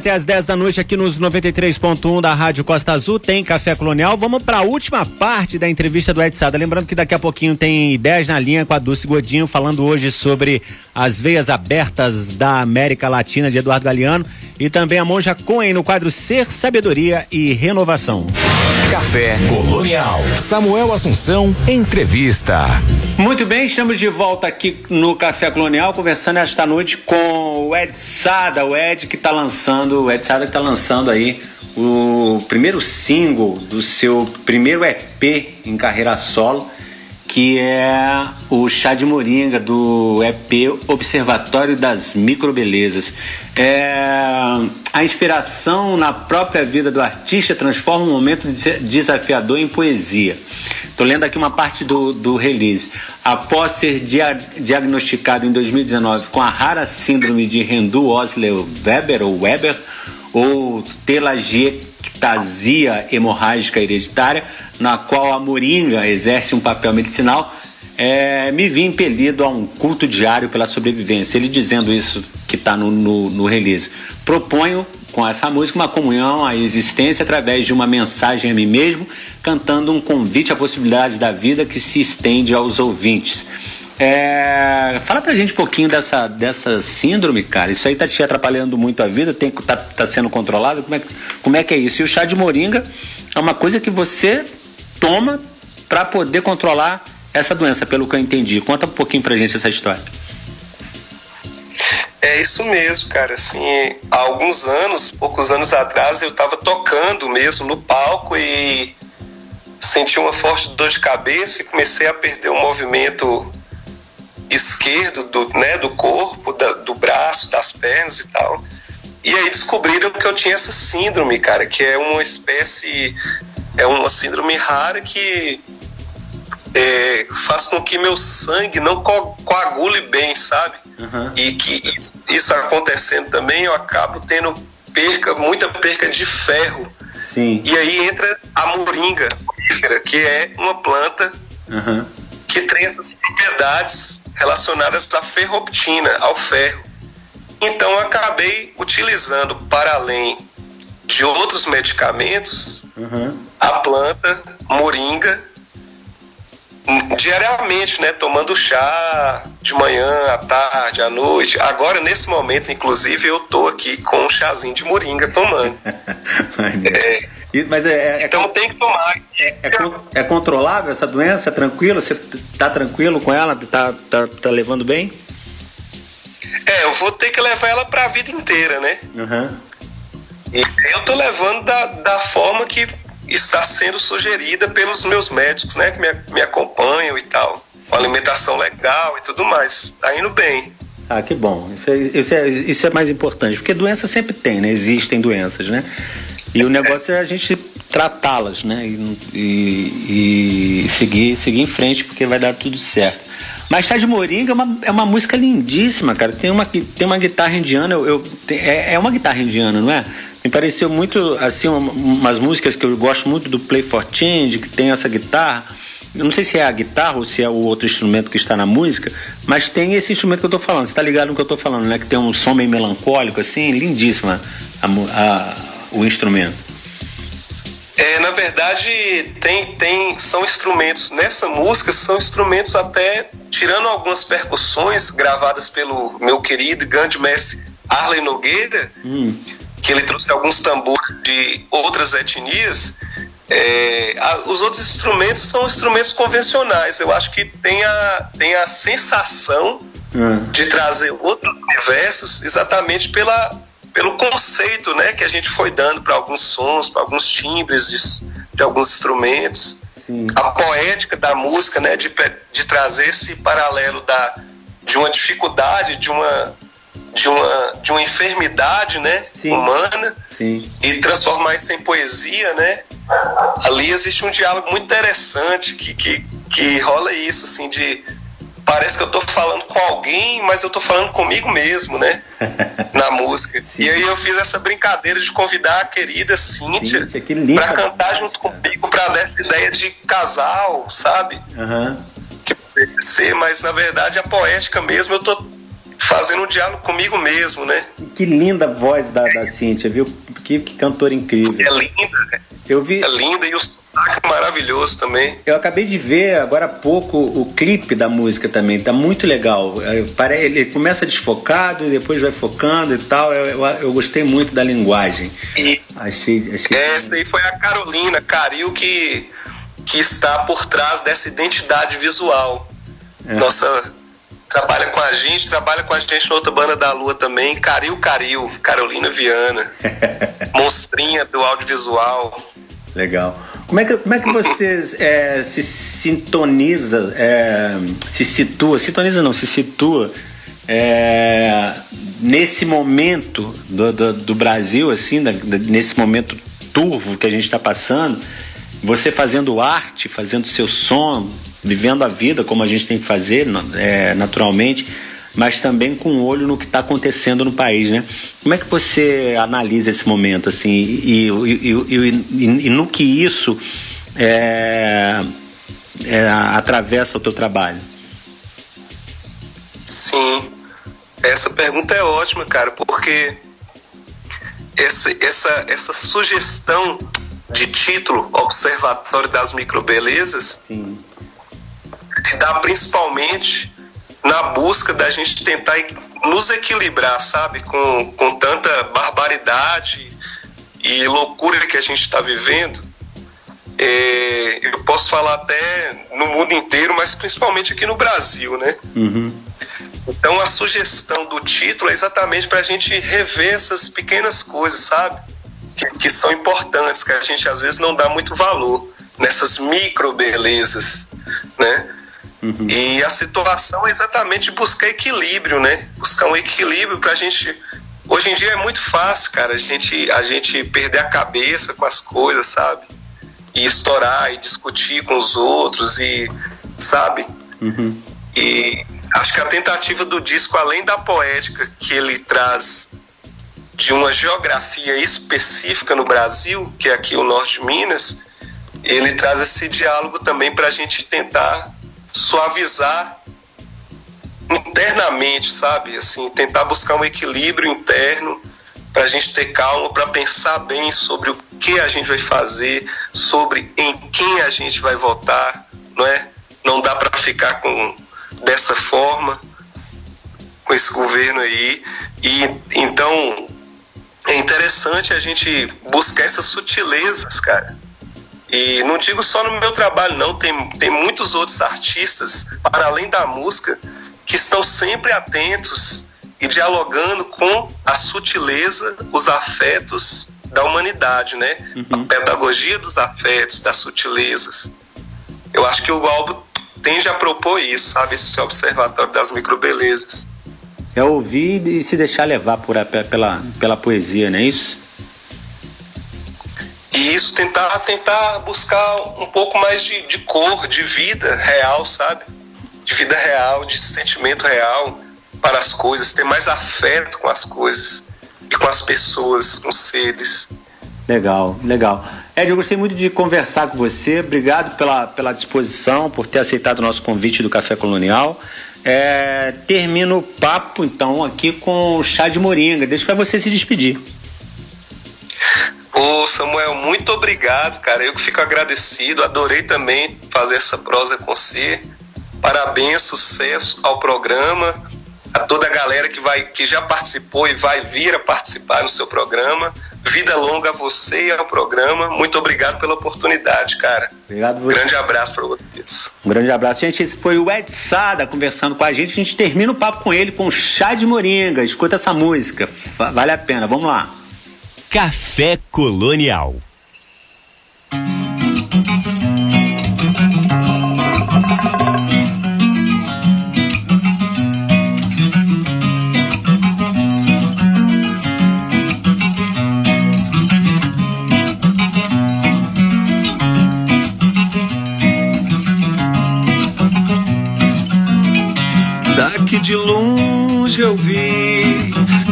Até às 10 da noite aqui nos 93.1 da Rádio Costa Azul tem Café Colonial. Vamos para a última parte da entrevista do Ed Lembrando que daqui a pouquinho tem ideias na linha com a Dulce Godinho falando hoje sobre as veias abertas da América Latina de Eduardo Galeano e também a Monja Cohen no quadro Ser Sabedoria e Renovação. Café Colonial. Samuel Assunção, entrevista. Muito bem, estamos de volta aqui no Café Colonial, conversando esta noite com o Ed Sada, o Ed que está lançando, o Ed Sada que está lançando aí o primeiro single do seu primeiro EP em carreira solo que é o chá de moringa do EP Observatório das Microbelezas. É, a inspiração na própria vida do artista transforma um momento desafiador em poesia. Estou lendo aqui uma parte do, do release. Após ser dia, diagnosticado em 2019 com a rara síndrome de Rendu-Osler-Weber ou Weber, ou telangiectasia hemorrágica hereditária, na qual a moringa exerce um papel medicinal, é, me vi impelido a um culto diário pela sobrevivência. Ele dizendo isso que está no, no, no, release. Proponho com essa música uma comunhão à existência através de uma mensagem a mim mesmo, cantando um convite à possibilidade da vida que se estende aos ouvintes. É, fala pra gente um pouquinho dessa, dessa síndrome, cara. Isso aí tá te atrapalhando muito a vida? Tem, tá, tá sendo controlado? Como é, como é que é isso? E o chá de moringa é uma coisa que você toma para poder controlar essa doença, pelo que eu entendi. Conta um pouquinho pra gente essa história. É isso mesmo, cara. Assim, há alguns anos, poucos anos atrás, eu estava tocando mesmo no palco e senti uma forte dor de cabeça e comecei a perder o movimento esquerdo do, né, do corpo, da, do braço, das pernas e tal. E aí descobriram que eu tinha essa síndrome, cara, que é uma espécie, é uma síndrome rara que é, faz com que meu sangue não co coagule bem, sabe? Uhum. E que isso, isso, acontecendo também, eu acabo tendo perca, muita perca de ferro. Sim. E aí entra a moringa, que é uma planta uhum. que tem essas propriedades relacionadas à ferroptina, ao ferro. Então eu acabei utilizando para além de outros medicamentos uhum. a planta moringa diariamente, né? Tomando chá de manhã, à tarde, à noite. Agora, nesse momento, inclusive, eu tô aqui com um chazinho de moringa tomando. é, mas é, é, então tem que tomar. É, é, é, controlável essa doença? É tranquilo? Você tá tranquilo com ela? Tá, tá, tá levando bem? É, eu vou ter que levar ela para a vida inteira, né? Uhum. Eu tô levando da, da forma que está sendo sugerida pelos meus médicos, né? Que me, me acompanham e tal. Com alimentação legal e tudo mais. Tá indo bem. Ah, que bom. Isso é, isso é, isso é mais importante, porque doença sempre tem, né? Existem doenças, né? E o negócio é a gente tratá-las, né? E, e, e, seguir, seguir em frente, porque vai dar tudo certo. Mas Chá de Moringa é uma, é uma música lindíssima, cara. Tem uma, tem uma guitarra indiana, eu, eu tem, é, é uma guitarra indiana, não é? Me pareceu muito, assim, umas músicas que eu gosto muito do Play for Change, que tem essa guitarra. Eu não sei se é a guitarra ou se é o outro instrumento que está na música, mas tem esse instrumento que eu estou falando. Você está ligado no que eu estou falando, né? Que tem um som meio melancólico, assim, lindíssima a, a, o instrumento. É, na verdade, tem, tem, são instrumentos, nessa música, são instrumentos até, tirando algumas percussões gravadas pelo meu querido grande mestre Arlen Nogueira, hum. Que ele trouxe alguns tambores de outras etnias, é, a, os outros instrumentos são instrumentos convencionais. Eu acho que tem a, tem a sensação hum. de trazer outros universos exatamente pela pelo conceito né, que a gente foi dando para alguns sons, para alguns timbres de, de alguns instrumentos. Sim. A poética da música, né, de, de trazer esse paralelo da, de uma dificuldade, de uma, de uma, de uma enfermidade né, Sim. humana Sim. e transformar isso em poesia. Né? Ali existe um diálogo muito interessante que, que, que rola isso, assim, de parece que eu tô falando com alguém, mas eu tô falando comigo mesmo, né? Na música. Sim. E aí eu fiz essa brincadeira de convidar a querida Cíntia, Cíntia para cantar junto comigo, para dar essa ideia de casal, sabe? Uhum. Que ser, mas na verdade a poética mesmo eu tô fazendo um diálogo comigo mesmo, né? Que linda voz da, da Cíntia, viu? Que, que cantora incrível. É linda, né? Eu vi... É linda e o sotaque é maravilhoso também. Eu acabei de ver agora há pouco o clipe da música também, tá muito legal. É, ele começa desfocado e depois vai focando e tal. Eu, eu, eu gostei muito da linguagem. E achei, achei... Essa aí foi a Carolina Caril que, que está por trás dessa identidade visual. É. Nossa trabalha com a gente, trabalha com a gente na outra banda da Lua também, Caril Caril, Carolina Viana, monstrinha do audiovisual. Legal. Como é que, como é que você é, se sintoniza, é, se situa, sintoniza não, se situa é, nesse momento do, do, do Brasil, assim, da, nesse momento turvo que a gente está passando, você fazendo arte, fazendo seu som, vivendo a vida como a gente tem que fazer, é, naturalmente, mas também com um olho no que está acontecendo no país, né? Como é que você analisa esse momento, assim, e, e, e, e no que isso é, é, atravessa o teu trabalho? Sim, essa pergunta é ótima, cara, porque essa, essa, essa sugestão de título, Observatório das Microbelezas, Sim se dá principalmente na busca da gente tentar nos equilibrar, sabe, com, com tanta barbaridade e loucura que a gente está vivendo. É, eu posso falar até no mundo inteiro, mas principalmente aqui no Brasil, né? Uhum. Então a sugestão do título é exatamente para a gente rever essas pequenas coisas, sabe? Que, que são importantes, que a gente às vezes não dá muito valor nessas micro belezas, né? Uhum. E a situação é exatamente buscar equilíbrio, né? Buscar um equilíbrio para a gente. Hoje em dia é muito fácil, cara, a gente, a gente perder a cabeça com as coisas, sabe? E estourar e discutir com os outros e, sabe? Uhum. E acho que a tentativa do disco, além da poética que ele traz de uma geografia específica no Brasil, que é aqui o norte de Minas, ele traz esse diálogo também para a gente tentar suavizar internamente, sabe? Assim, tentar buscar um equilíbrio interno para a gente ter calma, para pensar bem sobre o que a gente vai fazer, sobre em quem a gente vai votar, não é? Não dá para ficar com dessa forma com esse governo aí. E então é interessante a gente buscar essas sutilezas, cara e não digo só no meu trabalho, não, tem, tem muitos outros artistas, para além da música, que estão sempre atentos e dialogando com a sutileza, os afetos da humanidade, né? Uhum. A pedagogia dos afetos, das sutilezas. Eu acho que o álbum tende a propor isso, sabe? Esse observatório das microbelezas. É ouvir e se deixar levar por, pela, pela poesia, não é isso? E isso tentar, tentar buscar um pouco mais de, de cor, de vida real, sabe? De vida real, de sentimento real para as coisas, ter mais afeto com as coisas e com as pessoas, com os seres. Legal, legal. Ed, eu gostei muito de conversar com você. Obrigado pela, pela disposição, por ter aceitado o nosso convite do Café Colonial. É, termino o papo, então, aqui com o chá de moringa. Deixa para você se despedir. Ô Samuel, muito obrigado, cara. Eu que fico agradecido. Adorei também fazer essa prosa com você. Parabéns, sucesso ao programa, a toda a galera que vai, que já participou e vai vir a participar no seu programa. Vida longa a você e ao programa. Muito obrigado pela oportunidade, cara. Obrigado. Você. Grande abraço para vocês. Um grande abraço. Gente, esse foi o Ed Sada conversando com a gente. A gente termina o papo com ele com chá de moringa. Escuta essa música. Vale a pena. Vamos lá. Café Colonial.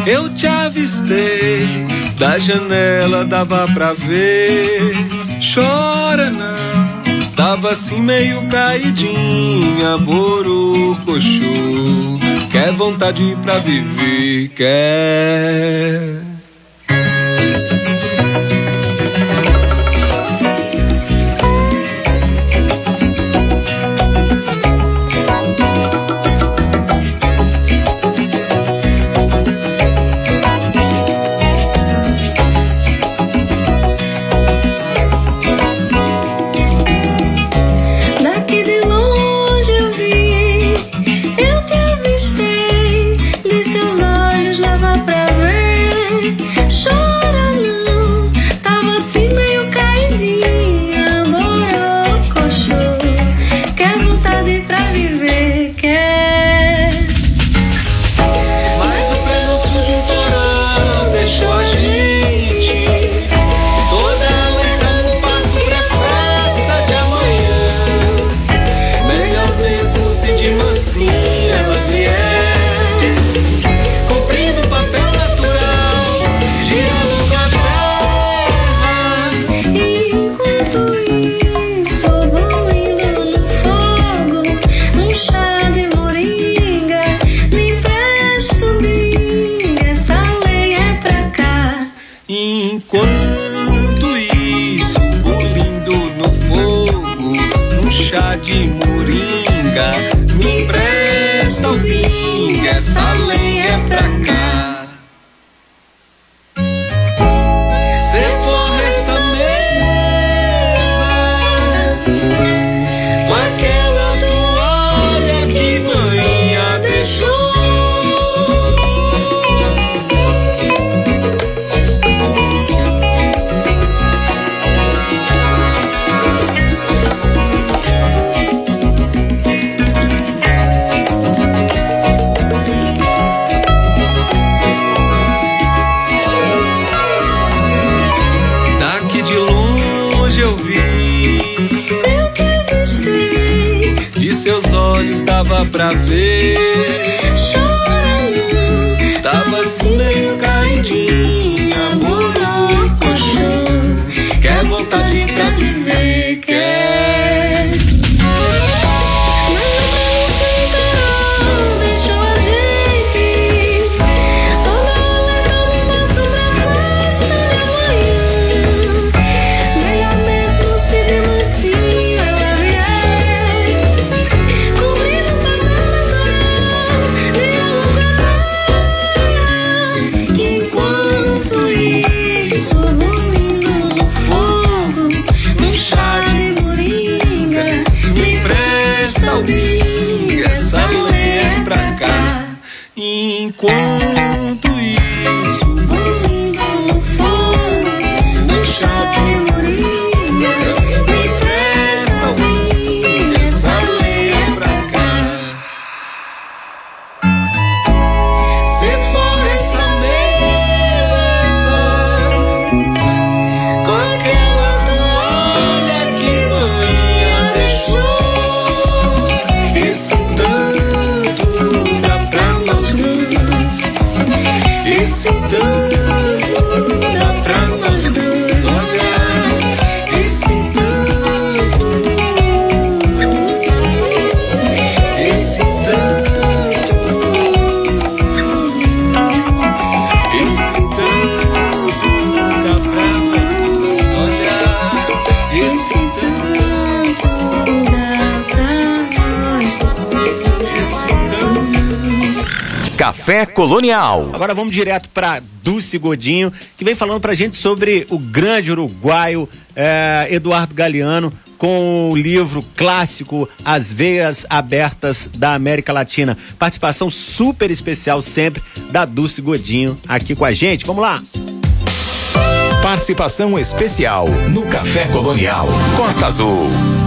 Eu te avistei da janela dava pra ver. Chora não, Tava assim meio caidinha, borocochô. Quer vontade pra viver, quer. Colonial. Agora vamos direto para Dulce Godinho, que vem falando para a gente sobre o grande uruguaio eh, Eduardo Galeano, com o livro clássico As Veias Abertas da América Latina. Participação super especial sempre da Dulce Godinho aqui com a gente. Vamos lá! Participação especial no Café Colonial Costa Azul.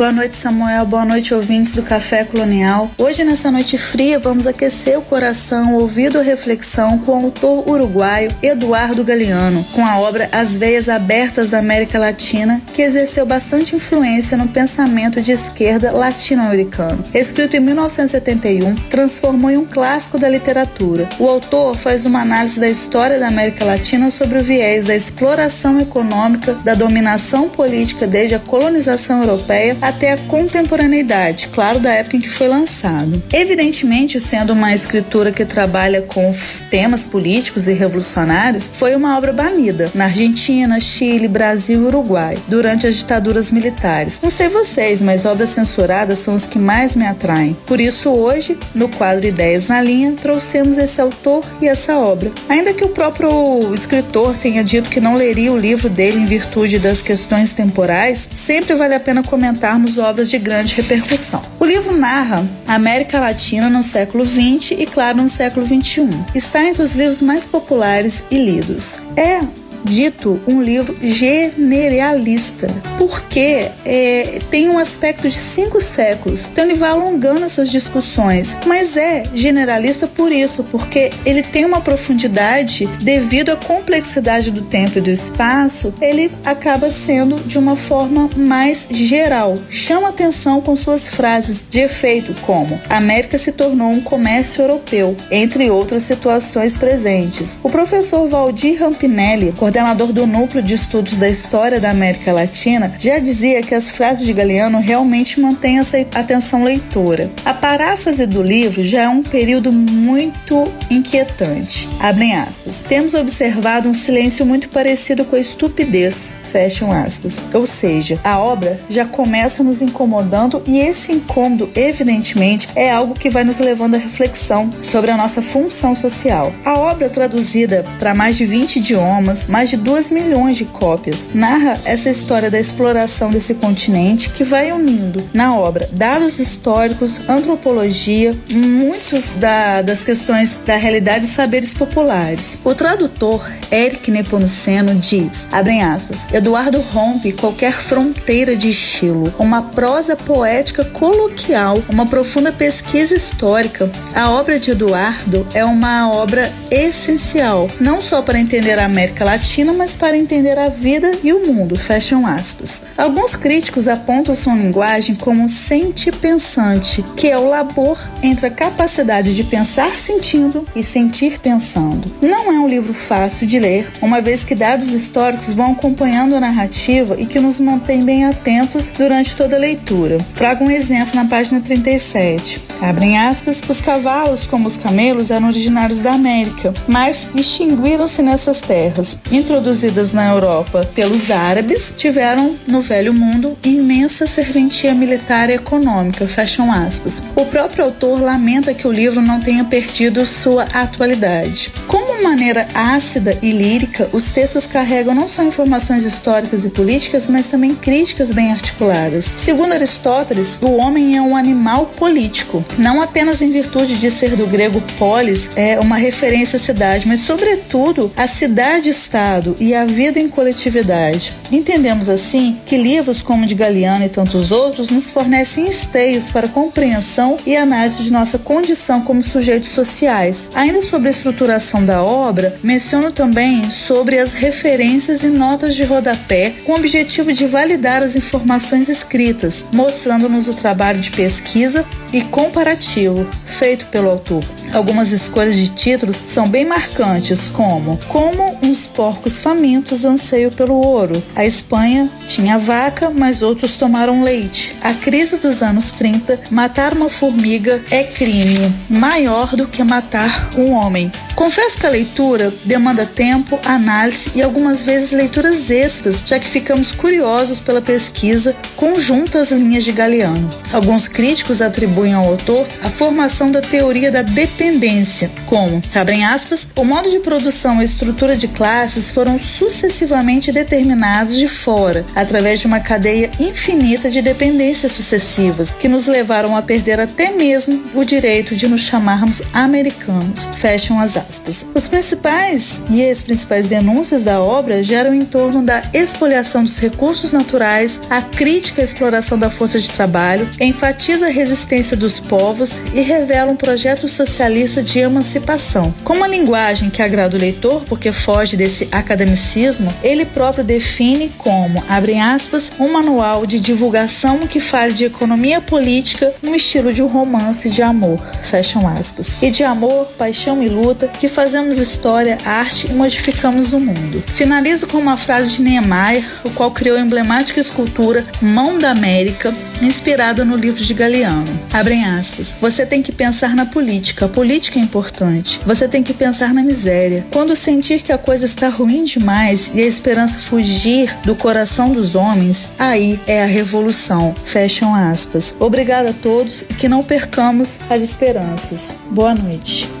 Boa noite, Samuel. Boa noite, ouvintes do Café Colonial. Hoje, nessa noite fria, vamos aquecer o coração, ouvido a reflexão com o autor uruguaio Eduardo Galeano, com a obra As Veias Abertas da América Latina, que exerceu bastante influência no pensamento de esquerda latino-americano. Escrito em 1971, transformou em um clássico da literatura. O autor faz uma análise da história da América Latina sobre o viés da exploração econômica, da dominação política desde a colonização europeia até a contemporaneidade, claro, da época em que foi lançado. Evidentemente, sendo uma escritura que trabalha com temas políticos e revolucionários, foi uma obra banida na Argentina, Chile, Brasil e Uruguai, durante as ditaduras militares. Não sei vocês, mas obras censuradas são as que mais me atraem. Por isso, hoje, no quadro Ideias na Linha, trouxemos esse autor e essa obra. Ainda que o próprio escritor tenha dito que não leria o livro dele em virtude das questões temporais, sempre vale a pena comentar obras de grande repercussão. O livro narra a América Latina no século XX e, claro, no século XXI. Está entre os livros mais populares e lidos. É dito um livro generalista, porque é, tem um aspecto de cinco séculos, então ele vai alongando essas discussões, mas é generalista por isso, porque ele tem uma profundidade devido à complexidade do tempo e do espaço, ele acaba sendo de uma forma mais geral. Chama atenção com suas frases de efeito como a América se tornou um comércio europeu, entre outras situações presentes. O professor Valdir Rampinelli, coordenador do Núcleo de Estudos da História da América Latina, já dizia que as frases de Galeano realmente mantêm essa atenção leitora. A paráfrase do livro já é um período muito inquietante. Abrem aspas. Temos observado um silêncio muito parecido com a estupidez. Fecham aspas. Ou seja, a obra já começa nos incomodando e esse incômodo, evidentemente, é algo que vai nos levando à reflexão sobre a nossa função social. A obra, traduzida para mais de 20 idiomas, mais mais de 2 milhões de cópias. Narra essa história da exploração desse continente que vai unindo na obra dados históricos, antropologia, muitos da, das questões da realidade e saberes populares. O tradutor Eric Nepomuceno diz, abrem aspas, Eduardo rompe qualquer fronteira de estilo, uma prosa poética coloquial, uma profunda pesquisa histórica. A obra de Eduardo é uma obra essencial, não só para entender a América Latina, Latina, mas para entender a vida e o mundo. Fecham aspas. Alguns críticos apontam sua linguagem como sente-pensante, que é o labor entre a capacidade de pensar sentindo e sentir pensando. Não é um livro fácil de ler, uma vez que dados históricos vão acompanhando a narrativa e que nos mantém bem atentos durante toda a leitura. Trago um exemplo na página 37. Abrem aspas, os cavalos, como os camelos, eram originários da América, mas extinguiram-se nessas terras introduzidas na Europa pelos árabes, tiveram no Velho Mundo imensa serventia militar e econômica. Fecham aspas. O próprio autor lamenta que o livro não tenha perdido sua atualidade. Como maneira ácida e lírica, os textos carregam não só informações históricas e políticas, mas também críticas bem articuladas. Segundo Aristóteles, o homem é um animal político, não apenas em virtude de ser do grego polis, é uma referência à cidade, mas sobretudo a cidade-estado E a vida em coletividade. Entendemos assim que livros como de Galeano e tantos outros nos fornecem esteios para compreensão e análise de nossa condição como sujeitos sociais. Ainda sobre a estruturação da obra, menciono também sobre as referências e notas de rodapé com o objetivo de validar as informações escritas, mostrando-nos o trabalho de pesquisa e comparativo feito pelo autor. Algumas escolhas de títulos são bem marcantes, como Como uns porcos famintos anseiam pelo ouro. A Espanha tinha vaca, mas outros tomaram leite. A crise dos anos 30, matar uma formiga é crime maior do que matar um homem. Confesso que a leitura demanda tempo, análise e algumas vezes leituras extras, já que ficamos curiosos pela pesquisa conjunta às linhas de Galeano. Alguns críticos atribuem ao autor a formação da teoria da dependência, como, abrem aspas, o modo de produção e estrutura de classes foram sucessivamente determinados de fora, através de uma cadeia infinita de dependências sucessivas, que nos levaram a perder até mesmo o direito de nos chamarmos americanos. Fecham as aspas. Os principais e as principais denúncias da obra geram em torno da expoliação dos recursos naturais, a crítica à exploração da força de trabalho, enfatiza a resistência dos povos e revela um projeto socialista de emancipação. Com uma linguagem que agrada o leitor, porque foge desse academicismo, ele próprio define como, abre aspas, um manual de divulgação que fale de economia política no estilo de um romance de amor, fecham aspas. E de amor, paixão e luta, que fazemos história, arte e modificamos o mundo. Finalizo com uma frase de Niemeyer, o qual criou a emblemática escultura Mão da América, inspirada no livro de Galeano. Abrem aspas. Você tem que pensar na política. A política é importante. Você tem que pensar na miséria. Quando sentir que a coisa está ruim demais e a esperança fugir do coração dos homens, aí é a revolução. Fecham aspas. Obrigada a todos e que não percamos as esperanças. Boa noite.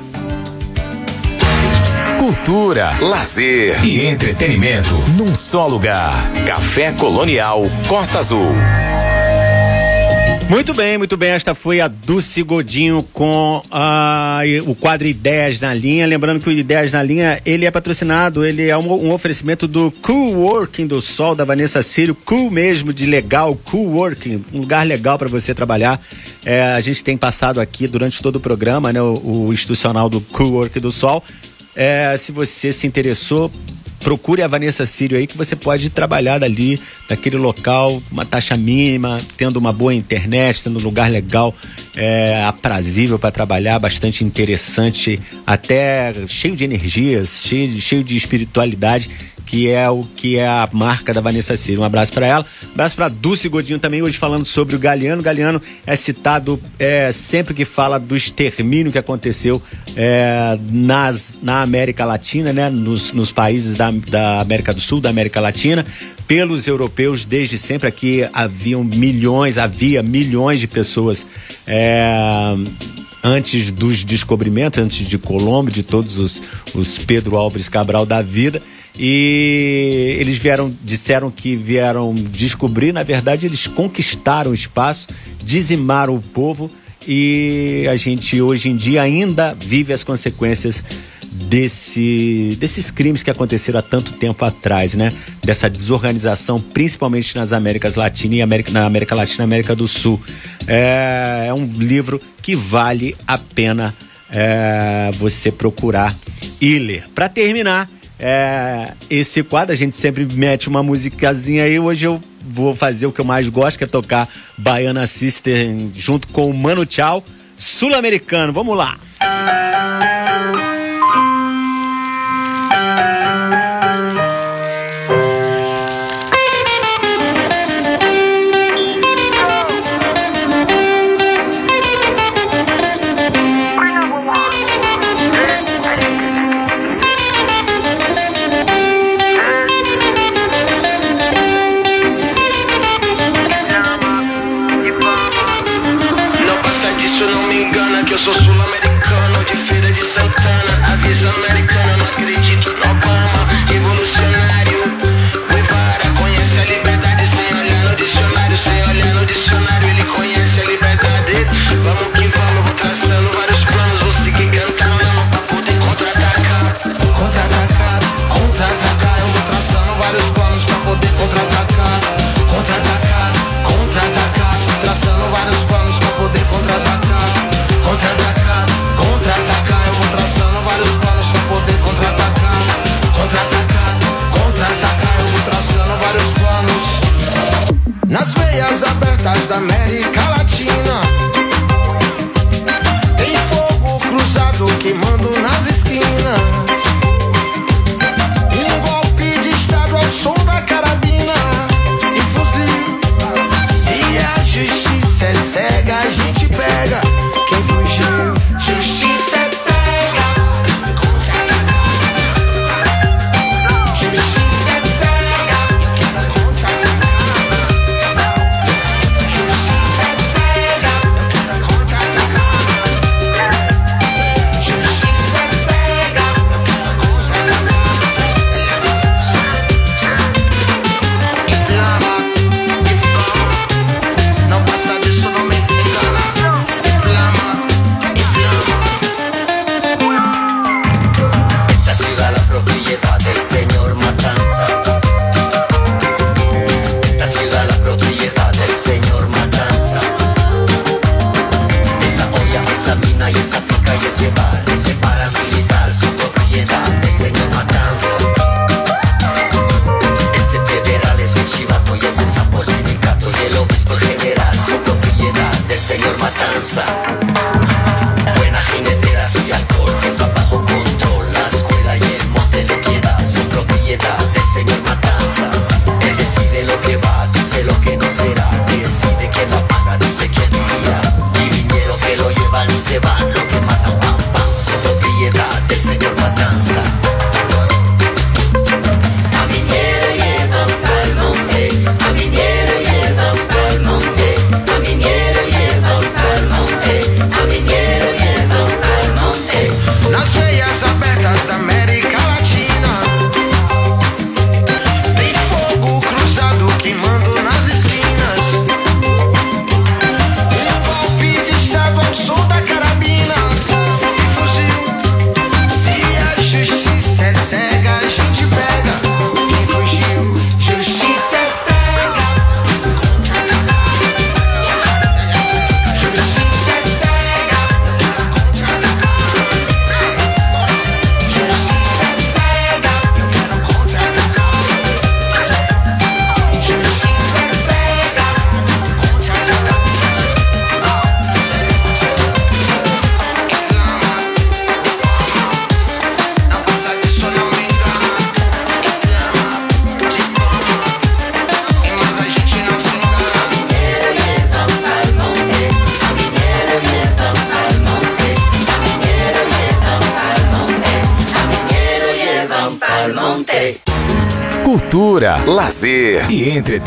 Cultura, lazer e entretenimento num só lugar. Café Colonial Costa Azul. Muito bem, muito bem. Esta foi a Dulce Godinho com o quadro Ideias na Linha. Lembrando que o Ideias na Linha, ele é patrocinado, ele é um, um oferecimento do Cool Working do Sol, da Vanessa Círio. Cool mesmo, de legal, Cool Working. Um lugar legal para você trabalhar. É, a gente tem passado aqui durante todo o programa, né, o, o institucional do Cool Working do Sol. É, se você se interessou, procure a Vanessa Sírio aí que você pode trabalhar dali, daquele local, uma taxa mínima, tendo uma boa internet, tendo um lugar legal, é, aprazível para trabalhar, bastante interessante, até cheio de energias, cheio, cheio de espiritualidade que é o que é a marca da Vanessa Ciro. Um abraço para ela. Um abraço para Dulce Godinho também, hoje falando sobre o Galeano. Galeano é citado é, sempre que fala do extermínio que aconteceu é, nas, na América Latina, né? nos, nos países da, da América do Sul, da América Latina, pelos europeus desde sempre. Aqui haviam milhões, havia milhões de pessoas. É, antes dos descobrimentos, antes de Colombo, de todos os, os Pedro Álvares Cabral da vida. E eles vieram, disseram que vieram descobrir, na verdade, eles conquistaram o espaço, dizimaram o povo e a gente hoje em dia ainda vive as consequências desse, desses crimes que aconteceram há tanto tempo atrás, né? Dessa desorganização, principalmente nas Américas Latinas e América, na América Latina e América do Sul. É, é um livro que vale a pena é, você procurar e ler. Para terminar, é, esse quadro, a gente sempre mete uma musicazinha aí. Hoje eu vou fazer o que eu mais gosto, que é tocar Baiana Sister junto com o Mano Tchau, sul-americano. Vamos lá! Música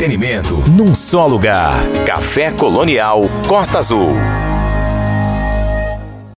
entretenimento num só lugar. Café Colonial Costa Azul.